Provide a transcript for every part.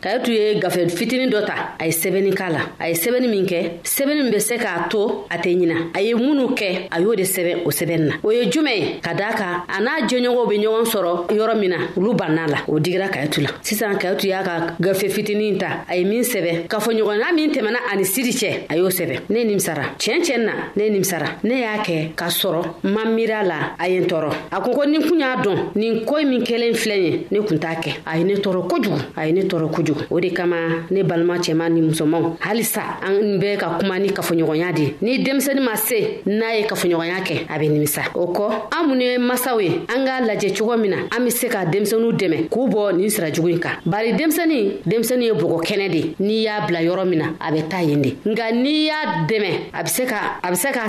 kayitu ye gafe fitinin dɔ ta a ye sɛbɛnni k'a la a ye sɛbɛnni min kɛ sɛbɛnni min bɛ se k'a to a tɛ ɲina a ye minnu kɛ a y'o de sɛbɛn o sɛbɛnni na o ye jumɛn ye ka daa kan a n'a jɛɲɔgɔnw bɛ ɲɔgɔn sɔrɔ yɔrɔ min na olu banna la o digira kayitu la sisan kayitu y'a ka gafe fitinin ta a ye min sɛbɛn kafoɲɔgɔnya min tɛmɛna ani siri cɛ a y'o sɛbɛn ne nimisara tiɲɛ tiɲɛ na ne nimisara ne y'a kɛ k'a sɔrɔ n ma miiri a la a ye n tɔɔrɔ a ko ko ni n kun y'a dɔn nin ko min kɛlen filɛ ye ne kun t'a kɛ a ye ne tɔɔrɔ kojugu a ye ne tɔɔrɔ kojugu o de kama ne balima cɛman ni musomanw halisa an bɛ ka kuma ni kafoɲɔgɔnya de ni denmisɛni ma se n'a ye kafoɲɔgɔnya kɛ a bɛ nimisa o kɔ an minnu ye masaw ye an k'a lajɛ cogo min na an be se ka denmisɛniw dɛmɛ k'u bɔ nin sira jugu in kan bari denmisɛni denmisɛni ye bɔgɔ kɛnɛ de n'i y'a bila yɔrɔ min na a bɛ taa yen de nka n'i y'a dɛmɛ a be se ka a be se ka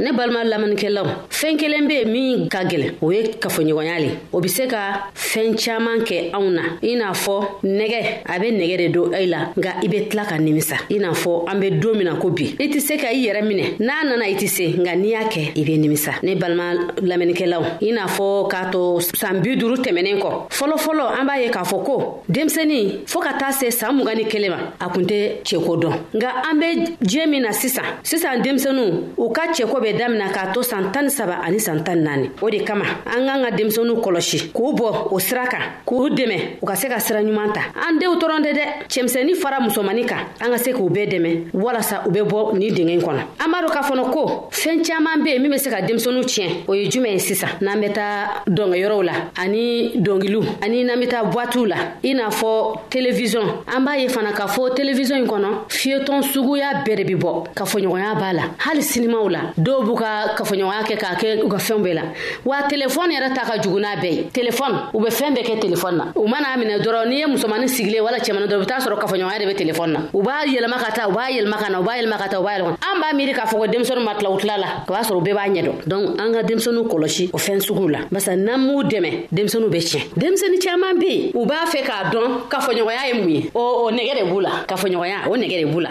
ne balima lamanikɛlaw fɛn kelen be min ka gwɛlɛn o ye kafoɲɔgɔnya le o be se ka fɛɛn caaman kɛ anw na i n'a fɔ nɛgɛ a be nɛgɛ de don i la nka i be tila ka nimisa i n'a fɔ an be don min na ko bi i tɛ se ka i yɛrɛ minɛ n'a nana i tɛ se nka n'i y'a kɛ i be nimisa ne balima lamɛnnikɛlaw i n'a fɔ k'a to saan bi duru tɛmɛnen kɔ fɔlɔ fɔlɔ an b'a ye k'a fɔ ko denmisɛnnin fɔɔ ka taa se saan mugan ni kelen ma a kun tɛ ceko dɔn nka an be diɲɛ min na sisan sisan denmisɛnu u ka ceko bɛ damina k'a to saan tan ni saba ani saan tan naani o de kama an k'an ka denmisɛnu kɔlɔsi k'u bɔ o sira kan k'u dɛmɛ u ka se ka sira ɲuman ta an denw tɔrɔn tɛ dɛ cɛmisɛnnin fara musomani kan an ka se k'u bɛɛ dɛmɛ walasa u bɛ bɔ ni dingɛ kɔnɔ an b'a dɔ k'a fɔnɔ ko fɛɛn caaman be yen min be se ka denmisɛnu tiɲɛ o ye jumɛn ye sisan n'an bɛ taa dɔngɛyɔrɔw la ani dɔngiliw ani n'an be taa bwatiw la i n'a fɔ televizɔn an b'a ye fana k'a fɔ televizɔn in kɔnɔ fiyetɔn suguya bɛɛ de be bɔ kafoɲɔgɔnya b'a la hali sinimaw la dɔw b'u ka kafoɲɔgɔnya kɛ k'a kɛ u ka fɛnw bɛɛ la wa telefɔni yɛrɛ ta ka jugu n'a bɛɛ ye telefɔni u bɛ fɛn bɛɛ kɛ telefɔni na u mana minɛ dɔrɔn n'i ye musomani sigilen wala cɛmani dɔrɔn u bɛ taa sɔrɔ kafoɲɔgɔnya de bɛ telefɔni na u b'a yɛlɛma ka taa u b'a yɛlɛma ka na u b'a yɛlɛma ka taa u b'a yɛlɛma an b'a miiri k'a fɔ ko denmisɛnninw ma tila u tila la o b'a sɔrɔ u bɛɛ b'a ɲɛ dɔn donc an ka denmisɛnninw kɔlɔsi o fɛn suguw la barisa n'an m'u dɛmɛ denmisɛnninw bɛ tiɲɛ denmisɛnnin caman bɛ yen u b'a fɛ k'a dɔn kafoɲɔgɔnya ye mun ye o nɛgɛ de b'u la kafoɲɔgɔnya o nɛgɛ de b'u la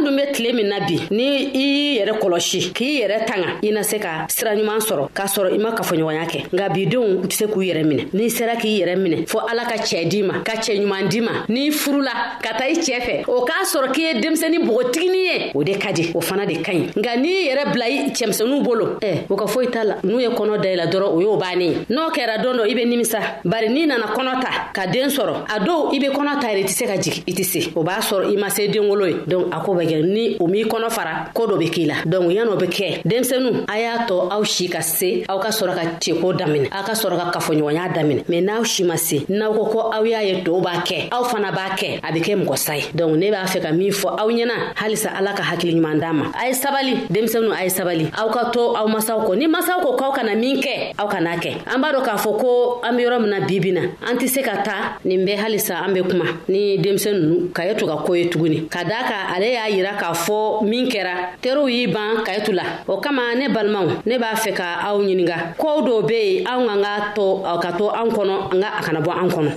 an dun bɛ tile min na bi ni i y'i yɛrɛ kɔlɔsi k'i yɛrɛ tanga i na se ka sira ɲuman sɔrɔ k'a sɔrɔ i ma kafoɲɔgɔnya kɛ nka bidenw u tɛ se k'u yɛrɛ minɛ n'i sera k'i yɛrɛ minɛ fɔ ala ka cɛɛ d'i ma ka cɛɛ ɲuman d'i ma n'i furula ka taa i cɛɛ fɛ o k'a sɔrɔ k'i ye denmisɛni bogotigini ye o de ka di o fana de ka ɲi nka n'i yɛrɛ bila i cɛmisɛnuw bolo ɛ o ka foyi t'a la n'u ye kɔnɔ da i la dɔrɔn o y'o bannen n'o kɛra don dɔ i bɛ nimisa bari n'i nana kɔnɔ ta ka den sɔrɔ a dɔw i be kɔnɔ ta yɛrɛ i tɛ se ka jigi i tɛ se o b'a sɔrɔ i ma se denwolo ye donc a ko bɛ kɛ ni o m'i kɔnɔ fara ko dɔ be k'i la donc yan'o be kɛ denmisɛnu a y'a tɔ aw si ka se aw ka sɔrɔ ka ceko daminɛ aw ka sɔrɔ ka kafoɲɔgɔnya daminɛ mɛn n'aw si ma se n'aw ko ko aw y'a ye tow b'a kɛ aw fana b'a kɛ a be kɛ mɔgɔ sa ye donc ne b'a fɛ ka min fɔ aw ɲɛna halisa ala ka hakili ɲuman d'a ma a ye sabali denmisɛnu a ye sabali aw ka to aw masaw kɔ ni masaw ko k'aw kana min kɛ aw kan'a kɛ an b'a dɔ k'a fɔ ko an be yɔrɔ min na bibi na an tɛ se ka taa nin bɛ halisa an be kuma ni denmisɛn nunu ka ye to ka ko ye tuguni ka daa ka ale y'a yira k'a fɔ min kɛra teriw y'i ban ka ye tu la o kama ne balimaw ne b'a fɛ ka aw ɲininga kɔw dɔw be ye anw k'an ka to ka to an kɔnɔ nka a kana bɔ an kɔnɔ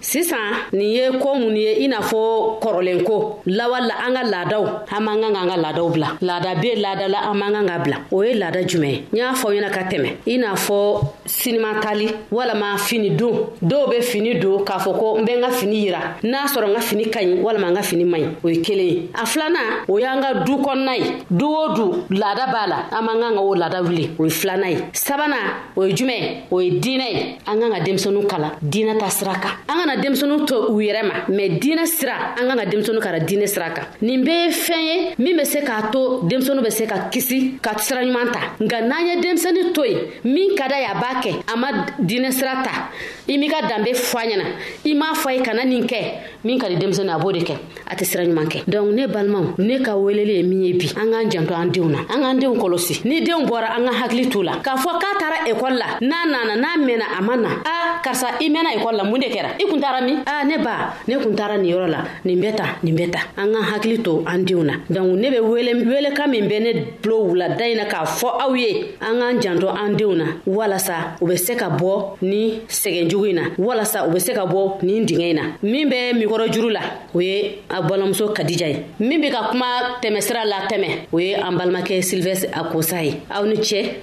sisan nin ye ko mun ye i n'a fɔ kɔrɔlen ko lawala an ka laadaw an man kan k'an ka laadaw bila laada be laada la an man kan ka bila o ye laada jumɛn ye n y'a fɔ ɲɛna ka tɛmɛ i n'a fɔ sinima tali walama fini don dɔw be fini don k'a fɔ ko n bɛ n ka fini yira n'a sɔrɔ n ka fini ka ɲi walama n ka fini man ɲi o ye kelen ye a filanan o y'an ka du kɔnɔna ye du o du laada b'a la an man kan ka o laada wuli o ye filanan ye sabanan o ye jumɛn ye o ye diinɛ ye an kan ka denmisɛnninw kala diinɛ ta sira kan an kana denmisɛnninw to u yɛrɛ ma mɛ diinɛ sira an kan ka denmisɛnninw kara diinɛ sira kan nin bɛɛ ye fɛn ye min bɛ se k'a to denmisɛnninw bɛ se ka kisi ka sira ɲuman ta nka n'an ye denmisɛnnin to yen min ka da ye a b'a kɛ a ma diinɛ sira ta i m'i ka danbe fɔ a ɲɛna i m'a fɔ a ye kana nin kɛ min ka di denmisɛnnin a b'o de kɛ a tɛ sira ɲuman kɛ donc ne balimaw ne ka weleli ye min ye bi an k'an janto an denw na an k'an denw kɔlɔsi ni denw bɔra an ka hakili t'u la k'a fɔ k'a taara ekɔli la n'a nana n'a mɛnna a ma na a karisa i mɛnna ekɔli la mun de kɛra i kun taara min a ne ba ne kun taara nin yɔrɔ la nin bɛ ta nin bɛ ta an k'an hakili to an denw na donc ne bɛ wele welekan min bɛ ne tulo wulada in na k'a fɔ aw ye an k'an janto an denw na walasa u bɛ se ka bɔ ni sɛgɛn jugu in na walasa u bɛ se ka bɔ nin dingɛ in na min bɛ mikɔrɔ juru la o ye a balimamuso kadija ye min bɛ ka kuma tɛmɛsira la tɛmɛ o ye an balimakɛ silvɛs akosa ye aw ni cɛ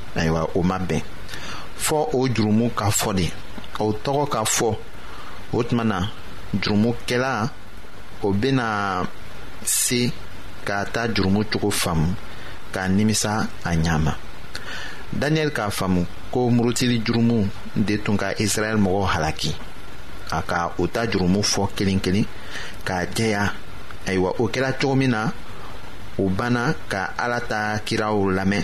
ayiwa o ma bɛn fɔ o jurumu ka fɔ de o tɔgɔ ka fɔ o tuma na jurumukɛla o bɛna se ka taa jurumu cogo faamu k'a nimisa a ɲɛ ma daniyɛli k'a faamu ko murutili jurumu de tun ka israɛl mɔgɔw halaki a ka o ta jurumu fɔ kelen kelen k'a jɛya ayiwa o kɛra cogo min na u banna ka ala ta kiraw lamɛn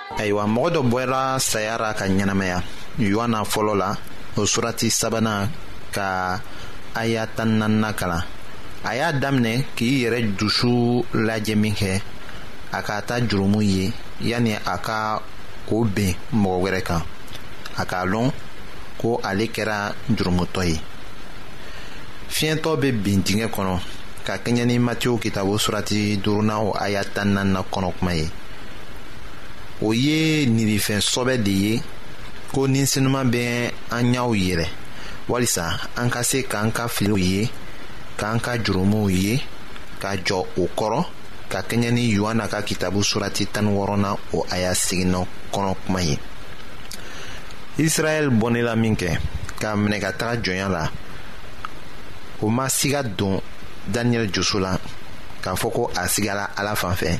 ayiwa mɔgɔ dɔ bɔra saya ra ka ɲɛnamaya yohana fɔlɔ la o surati sabanan ka aya tan nanina kalan a y'a daminɛ k'i yɛrɛ dusu lajɛ min kɛ a ka ta jurumu ye yanni a ka o ben mɔgɔ wɛrɛ kan a k'a lɔn ko ale kɛra jurumutɔ ye fiɲɛtɔ bɛ bin dingɛ kɔnɔ ka kɛɲɛ ni matiw kitabu surati duurunan o aya tan nanina kɔnɔ kuma ye o ye nirifɛn sɔbɛ de ye ko ni sinima bɛ an ɲɛw yɛrɛ walisa an ka se k'an ka filiw ye k'an ka jurumuw ye ka jɔ o kɔrɔ ka kɛɲɛ ni yohana ka kitabu surati tan ni wɔɔrɔna o aya seginna kɔnɔ kuma ye israɛl bɔnɛla min kɛ k'a minɛ ka taga jɔnya la o ma siga don daniyɛli joso la k'a fɔ ko a sigala ala fan fɛ